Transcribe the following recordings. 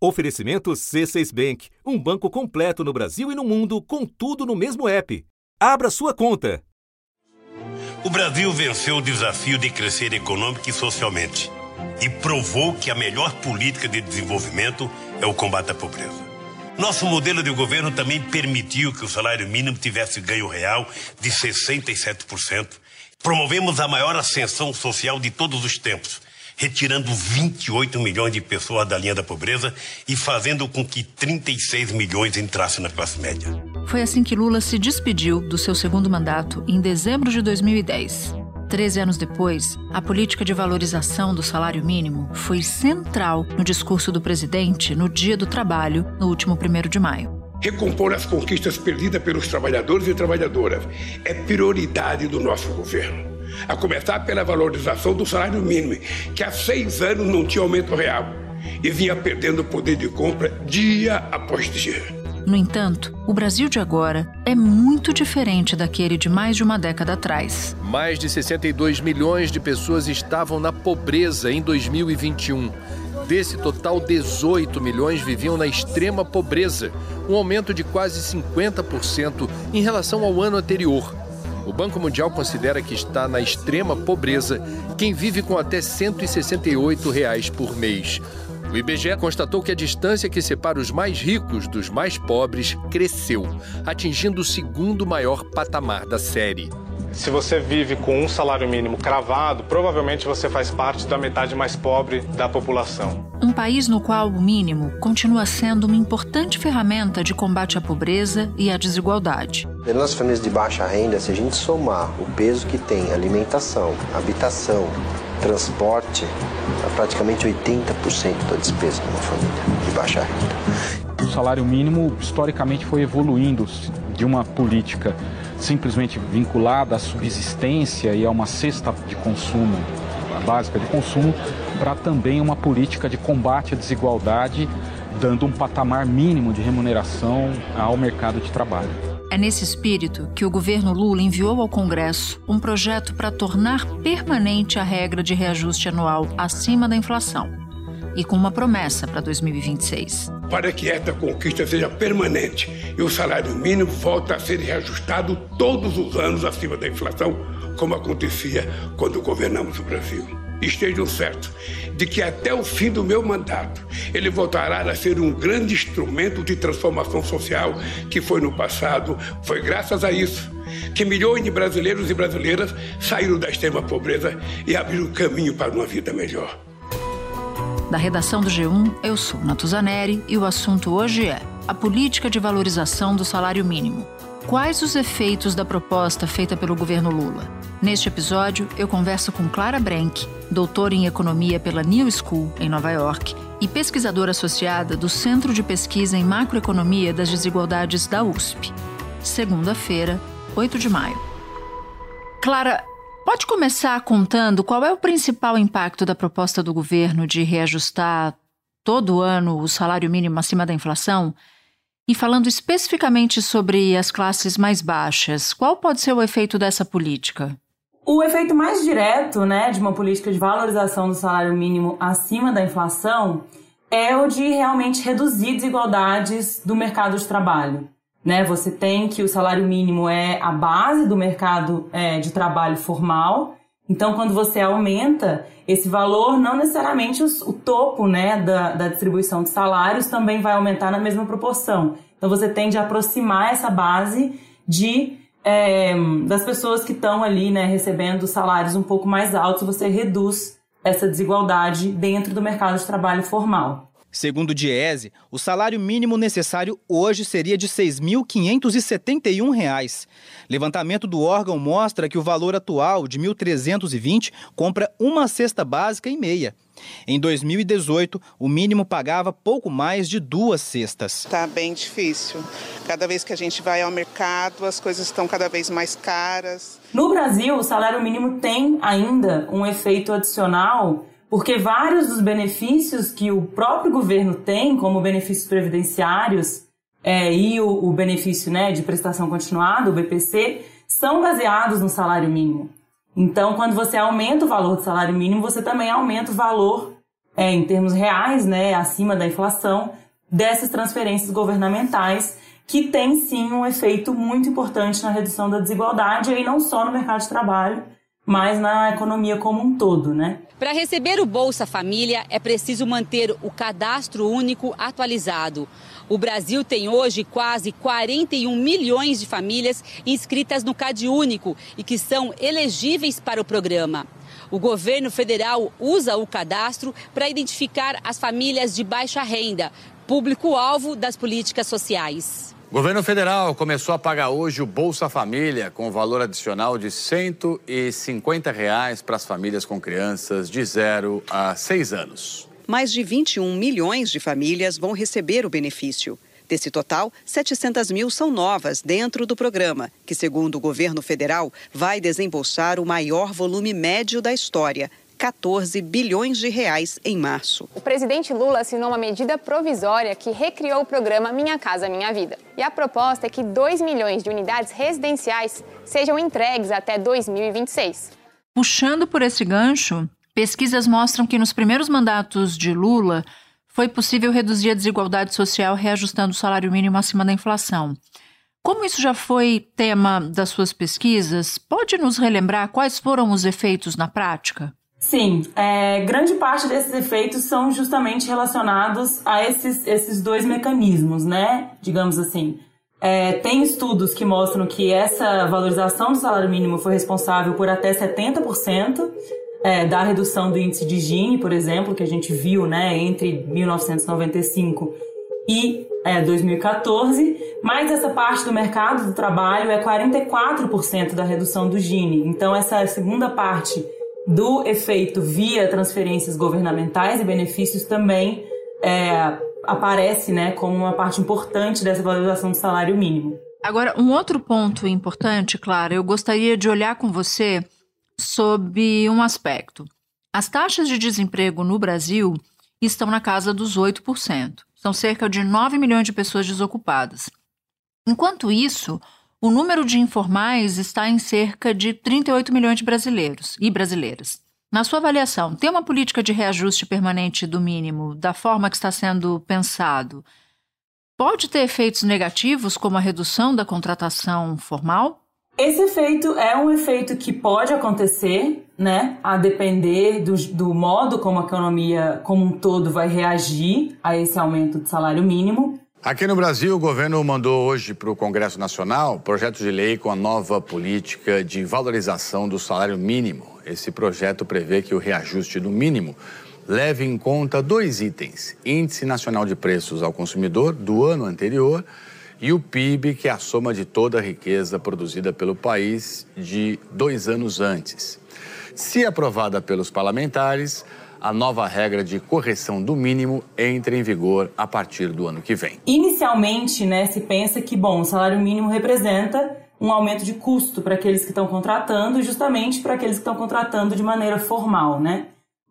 Oferecimento C6 Bank, um banco completo no Brasil e no mundo, com tudo no mesmo app. Abra sua conta. O Brasil venceu o desafio de crescer econômica e socialmente e provou que a melhor política de desenvolvimento é o combate à pobreza. Nosso modelo de governo também permitiu que o salário mínimo tivesse ganho real de 67%. Promovemos a maior ascensão social de todos os tempos retirando 28 milhões de pessoas da linha da pobreza e fazendo com que 36 milhões entrassem na classe média. Foi assim que Lula se despediu do seu segundo mandato em dezembro de 2010. Treze anos depois, a política de valorização do salário mínimo foi central no discurso do presidente no Dia do Trabalho, no último 1 de maio. Recompor as conquistas perdidas pelos trabalhadores e trabalhadoras é prioridade do nosso governo a começar pela valorização do salário mínimo, que há seis anos não tinha aumento real e vinha perdendo poder de compra dia após dia. No entanto, o Brasil de agora é muito diferente daquele de mais de uma década atrás. Mais de 62 milhões de pessoas estavam na pobreza em 2021. Desse total, 18 milhões viviam na extrema pobreza, um aumento de quase 50% em relação ao ano anterior. Banco Mundial considera que está na extrema pobreza quem vive com até 168 reais por mês. O IBGE constatou que a distância que separa os mais ricos dos mais pobres cresceu, atingindo o segundo maior patamar da série. Se você vive com um salário mínimo cravado, provavelmente você faz parte da metade mais pobre da população. Um país no qual o mínimo continua sendo uma importante ferramenta de combate à pobreza e à desigualdade. Nas famílias de baixa renda, se a gente somar o peso que tem alimentação, habitação, transporte, é praticamente 80% da despesa de uma família de baixa renda. O salário mínimo historicamente foi evoluindo de uma política simplesmente vinculada à subsistência e a uma cesta de consumo básica de consumo para também uma política de combate à desigualdade, dando um patamar mínimo de remuneração ao mercado de trabalho. É nesse espírito que o governo Lula enviou ao Congresso um projeto para tornar permanente a regra de reajuste anual acima da inflação e com uma promessa para 2026. Para que esta conquista seja permanente e o salário mínimo volte a ser reajustado todos os anos acima da inflação, como acontecia quando governamos o Brasil. Estejam certos de que até o fim do meu mandato ele voltará a ser um grande instrumento de transformação social que foi no passado. Foi graças a isso que milhões de brasileiros e brasileiras saíram da extrema pobreza e abriram caminho para uma vida melhor. Da redação do G1, eu sou Natuzaneri e o assunto hoje é a política de valorização do salário mínimo. Quais os efeitos da proposta feita pelo governo Lula? Neste episódio, eu converso com Clara Brenck, doutora em economia pela New School, em Nova York, e pesquisadora associada do Centro de Pesquisa em Macroeconomia das Desigualdades da USP. Segunda-feira, 8 de maio. Clara, Pode começar contando qual é o principal impacto da proposta do governo de reajustar todo ano o salário mínimo acima da inflação? E falando especificamente sobre as classes mais baixas, qual pode ser o efeito dessa política? O efeito mais direto né, de uma política de valorização do salário mínimo acima da inflação é o de realmente reduzir desigualdades do mercado de trabalho né? Você tem que o salário mínimo é a base do mercado é, de trabalho formal. Então, quando você aumenta esse valor, não necessariamente os, o topo né, da, da distribuição de salários também vai aumentar na mesma proporção. Então, você tende a aproximar essa base de é, das pessoas que estão ali né, recebendo salários um pouco mais altos, você reduz essa desigualdade dentro do mercado de trabalho formal. Segundo o Diese, o salário mínimo necessário hoje seria de R$ 6.571. Levantamento do órgão mostra que o valor atual, de R$ 1.320, compra uma cesta básica e meia. Em 2018, o mínimo pagava pouco mais de duas cestas. Está bem difícil. Cada vez que a gente vai ao mercado, as coisas estão cada vez mais caras. No Brasil, o salário mínimo tem ainda um efeito adicional porque vários dos benefícios que o próprio governo tem, como benefícios previdenciários é, e o, o, benefício né, de prestação continuada, o BPC, são baseados no salário mínimo. Então, quando você aumenta o valor do salário mínimo, você também aumenta o valor é, em termos reais, né, acima da inflação, dessas transferências governamentais, que tem sim um efeito muito importante na redução da desigualdade, e não só no mercado de trabalho, mas na economia como um todo, né? Para receber o Bolsa Família é preciso manter o cadastro único atualizado. O Brasil tem hoje quase 41 milhões de famílias inscritas no Cade Único e que são elegíveis para o programa. O governo federal usa o cadastro para identificar as famílias de baixa renda, público-alvo das políticas sociais. O governo federal começou a pagar hoje o Bolsa Família com valor adicional de 150 reais para as famílias com crianças de 0 a 6 anos. Mais de 21 milhões de famílias vão receber o benefício. Desse total, 700 mil são novas dentro do programa, que, segundo o governo federal, vai desembolsar o maior volume médio da história, 14 bilhões de reais em março. O presidente Lula assinou uma medida provisória que recriou o programa Minha Casa Minha Vida. E a proposta é que 2 milhões de unidades residenciais sejam entregues até 2026. Puxando por esse gancho, pesquisas mostram que nos primeiros mandatos de Lula foi possível reduzir a desigualdade social reajustando o salário mínimo acima da inflação. Como isso já foi tema das suas pesquisas, pode nos relembrar quais foram os efeitos na prática? Sim, é, grande parte desses efeitos são justamente relacionados a esses, esses dois mecanismos, né? Digamos assim. É, tem estudos que mostram que essa valorização do salário mínimo foi responsável por até 70% é, da redução do índice de Gini, por exemplo, que a gente viu né, entre 1995 e é, 2014, mas essa parte do mercado do trabalho é 44% da redução do Gini. Então, essa segunda parte do efeito via transferências governamentais e benefícios também é, aparece né, como uma parte importante dessa valorização do salário mínimo. Agora, um outro ponto importante, Clara, eu gostaria de olhar com você sob um aspecto. As taxas de desemprego no Brasil estão na casa dos 8%. São cerca de 9 milhões de pessoas desocupadas. Enquanto isso, o número de informais está em cerca de 38 milhões de brasileiros e brasileiras. Na sua avaliação, ter uma política de reajuste permanente do mínimo da forma que está sendo pensado pode ter efeitos negativos, como a redução da contratação formal? Esse efeito é um efeito que pode acontecer, né? A depender do, do modo como a economia como um todo vai reagir a esse aumento de salário mínimo. Aqui no Brasil, o governo mandou hoje para o Congresso Nacional projeto de lei com a nova política de valorização do salário mínimo. Esse projeto prevê que o reajuste do mínimo leve em conta dois itens: Índice Nacional de Preços ao Consumidor do ano anterior e o PIB, que é a soma de toda a riqueza produzida pelo país de dois anos antes. Se aprovada pelos parlamentares, a nova regra de correção do mínimo entra em vigor a partir do ano que vem. Inicialmente, né, se pensa que, bom, o salário mínimo representa um aumento de custo para aqueles que estão contratando, justamente para aqueles que estão contratando de maneira formal, né?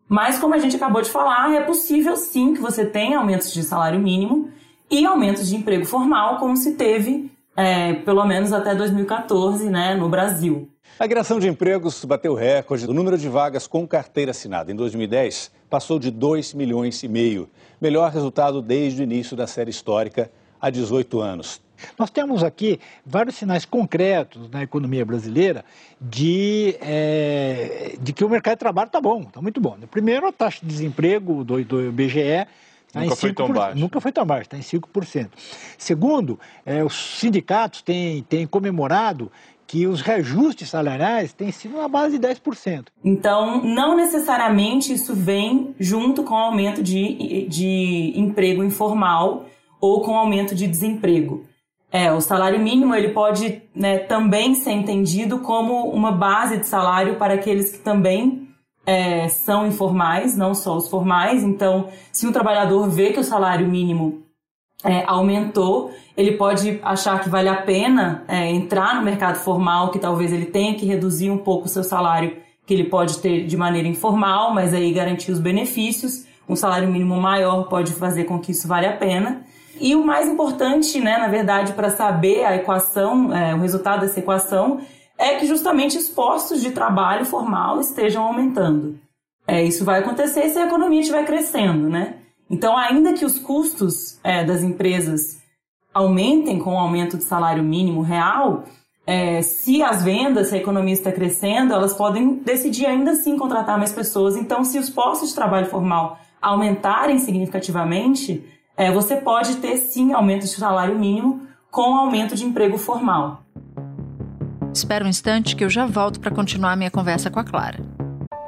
Mas como a gente acabou de falar, é possível sim que você tenha aumentos de salário mínimo e aumentos de emprego formal, como se teve é, pelo menos até 2014, né, no Brasil. A criação de empregos bateu recorde. O número de vagas com carteira assinada em 2010 passou de 2 milhões e meio. Melhor resultado desde o início da série histórica, há 18 anos. Nós temos aqui vários sinais concretos na economia brasileira de, é, de que o mercado de trabalho está bom, está muito bom. Primeiro, a taxa de desemprego do, do IBGE Tá nunca foi tão baixo. Nunca foi tão baixo, está em 5%. Segundo, é, os sindicatos têm, têm comemorado que os reajustes salariais têm sido na base de 10%. Então, não necessariamente isso vem junto com o aumento de, de emprego informal ou com o aumento de desemprego. É, o salário mínimo ele pode né, também ser entendido como uma base de salário para aqueles que também é, são informais, não só os formais. Então, se um trabalhador vê que o salário mínimo é, aumentou, ele pode achar que vale a pena é, entrar no mercado formal, que talvez ele tenha que reduzir um pouco o seu salário que ele pode ter de maneira informal, mas aí garantir os benefícios. Um salário mínimo maior pode fazer com que isso vale a pena. E o mais importante, né, na verdade, para saber a equação, é, o resultado dessa equação, é que justamente os postos de trabalho formal estejam aumentando. É, isso vai acontecer se a economia estiver crescendo, né? Então, ainda que os custos é, das empresas aumentem com o aumento do salário mínimo real, é, se as vendas, se a economia está crescendo, elas podem decidir ainda assim contratar mais pessoas. Então, se os postos de trabalho formal aumentarem significativamente, é, você pode ter sim aumento de salário mínimo com aumento de emprego formal. Espera um instante que eu já volto para continuar minha conversa com a Clara.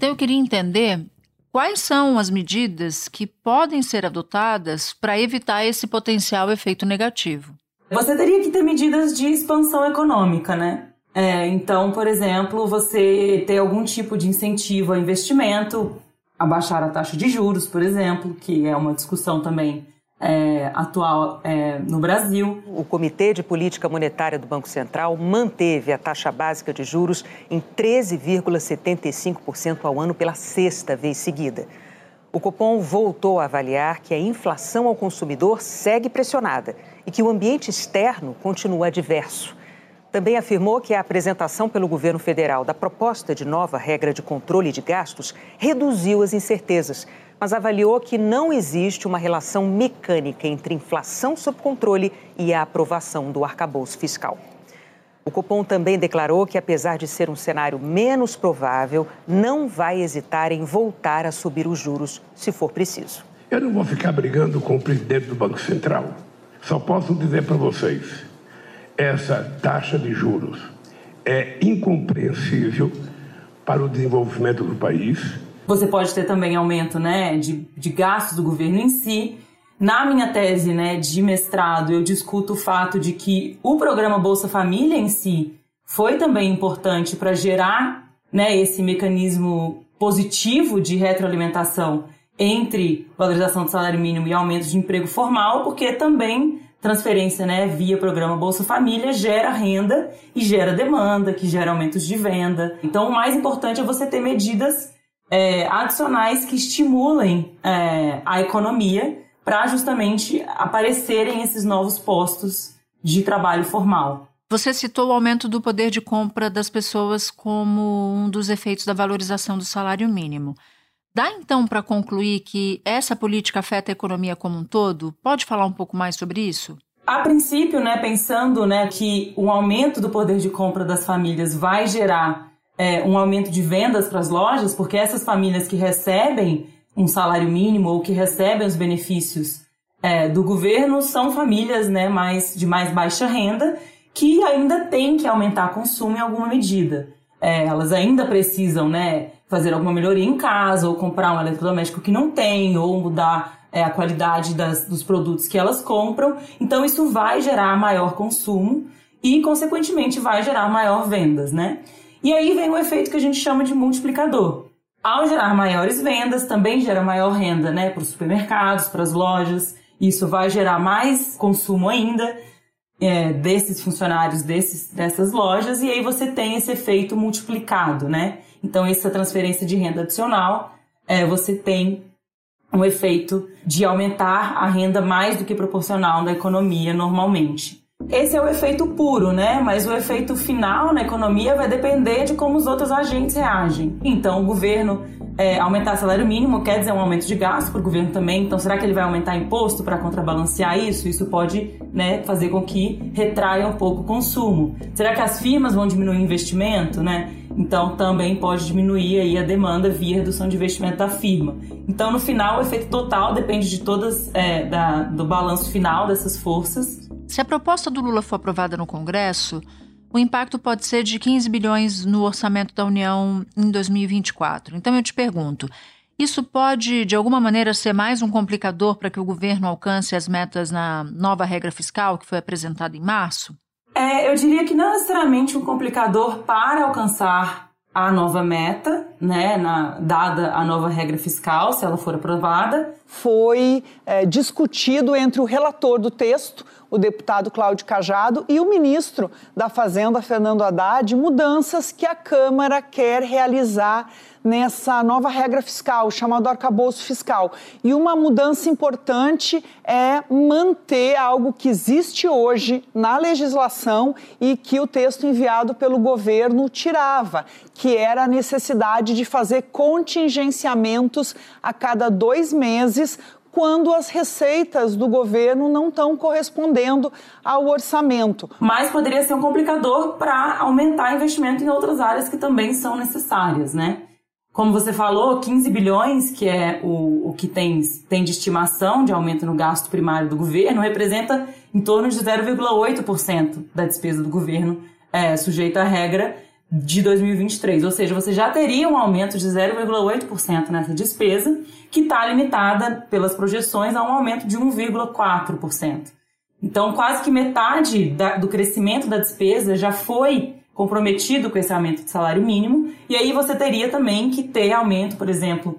Então eu queria entender quais são as medidas que podem ser adotadas para evitar esse potencial efeito negativo. Você teria que ter medidas de expansão econômica, né? É, então, por exemplo, você ter algum tipo de incentivo ao investimento, abaixar a taxa de juros, por exemplo, que é uma discussão também é, atual é, no Brasil. O Comitê de Política Monetária do Banco Central manteve a taxa básica de juros em 13,75% ao ano pela sexta vez seguida. O Copom voltou a avaliar que a inflação ao consumidor segue pressionada e que o ambiente externo continua adverso. Também afirmou que a apresentação pelo governo federal da proposta de nova regra de controle de gastos reduziu as incertezas, mas avaliou que não existe uma relação mecânica entre inflação sob controle e a aprovação do arcabouço fiscal. O Copom também declarou que, apesar de ser um cenário menos provável, não vai hesitar em voltar a subir os juros se for preciso. Eu não vou ficar brigando com o presidente do Banco Central. Só posso dizer para vocês: essa taxa de juros é incompreensível para o desenvolvimento do país você pode ter também aumento né, de, de gastos do governo em si. Na minha tese né, de mestrado, eu discuto o fato de que o programa Bolsa Família em si foi também importante para gerar né, esse mecanismo positivo de retroalimentação entre valorização do salário mínimo e aumento de emprego formal, porque também transferência né, via programa Bolsa Família gera renda e gera demanda, que gera aumentos de venda. Então, o mais importante é você ter medidas é, adicionais que estimulem é, a economia para justamente aparecerem esses novos postos de trabalho formal. Você citou o aumento do poder de compra das pessoas como um dos efeitos da valorização do salário mínimo. Dá então para concluir que essa política afeta a economia como um todo? Pode falar um pouco mais sobre isso? A princípio, né, pensando né, que o aumento do poder de compra das famílias vai gerar é, um aumento de vendas para as lojas, porque essas famílias que recebem um salário mínimo ou que recebem os benefícios é, do governo são famílias né, mais, de mais baixa renda que ainda têm que aumentar consumo em alguma medida. É, elas ainda precisam né, fazer alguma melhoria em casa, ou comprar um eletrodoméstico que não tem, ou mudar é, a qualidade das, dos produtos que elas compram. Então, isso vai gerar maior consumo e, consequentemente, vai gerar maior vendas, né? E aí vem o efeito que a gente chama de multiplicador. Ao gerar maiores vendas, também gera maior renda né, para os supermercados, para as lojas. Isso vai gerar mais consumo ainda é, desses funcionários desses, dessas lojas, e aí você tem esse efeito multiplicado, né? Então, essa transferência de renda adicional, é, você tem um efeito de aumentar a renda mais do que proporcional da economia normalmente. Esse é o efeito puro, né? Mas o efeito final na economia vai depender de como os outros agentes reagem. Então, o governo é, aumentar salário mínimo quer dizer um aumento de gasto para o governo também. Então, será que ele vai aumentar imposto para contrabalancear isso? Isso pode né, fazer com que retraia um pouco o consumo. Será que as firmas vão diminuir o investimento, né? Então, também pode diminuir aí a demanda via redução de investimento da firma. Então, no final, o efeito total depende de todas é, da, do balanço final dessas forças se a proposta do Lula for aprovada no Congresso, o impacto pode ser de 15 bilhões no orçamento da União em 2024. Então eu te pergunto, isso pode, de alguma maneira, ser mais um complicador para que o governo alcance as metas na nova regra fiscal que foi apresentada em março? É, eu diria que não necessariamente um complicador para alcançar a nova meta, né, na, dada a nova regra fiscal, se ela for aprovada. Foi é, discutido entre o relator do texto, o deputado Cláudio Cajado, e o ministro da Fazenda, Fernando Haddad, mudanças que a Câmara quer realizar nessa nova regra fiscal, chamado arcabouço fiscal. E uma mudança importante é manter algo que existe hoje na legislação e que o texto enviado pelo governo tirava, que era a necessidade de fazer contingenciamentos a cada dois meses quando as receitas do governo não estão correspondendo ao orçamento. Mas poderia ser um complicador para aumentar investimento em outras áreas que também são necessárias, né? Como você falou, 15 bilhões, que é o, o que tem, tem de estimação de aumento no gasto primário do governo, representa em torno de 0,8% da despesa do governo é, sujeita à regra de 2023. Ou seja, você já teria um aumento de 0,8% nessa despesa, que está limitada pelas projeções a um aumento de 1,4%. Então, quase que metade da, do crescimento da despesa já foi comprometido com esse aumento de salário mínimo, e aí você teria também que ter aumento, por exemplo,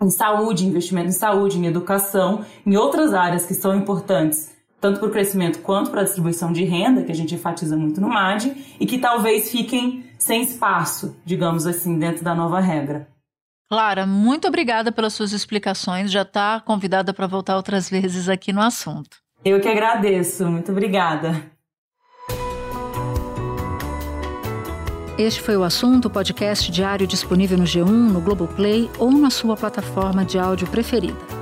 em saúde, investimento em saúde, em educação, em outras áreas que são importantes, tanto para o crescimento quanto para a distribuição de renda, que a gente enfatiza muito no MAD, e que talvez fiquem sem espaço, digamos assim, dentro da nova regra. Clara, muito obrigada pelas suas explicações. Já está convidada para voltar outras vezes aqui no assunto. Eu que agradeço. Muito obrigada. Este foi o assunto, podcast diário disponível no G1, no Globoplay ou na sua plataforma de áudio preferida.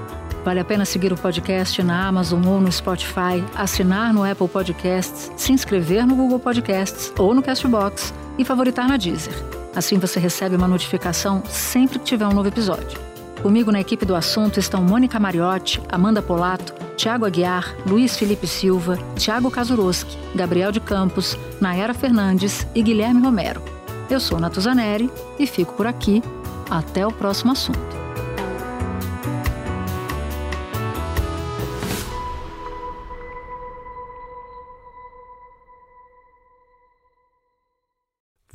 Vale a pena seguir o podcast na Amazon ou no Spotify, assinar no Apple Podcasts, se inscrever no Google Podcasts ou no Castbox e favoritar na Deezer. Assim você recebe uma notificação sempre que tiver um novo episódio. Comigo na equipe do assunto estão Mônica Mariotti, Amanda Polato, Tiago Aguiar, Luiz Felipe Silva, Tiago Kazuroski, Gabriel de Campos, Nayara Fernandes e Guilherme Romero. Eu sou Natuzaneri e fico por aqui. Até o próximo assunto.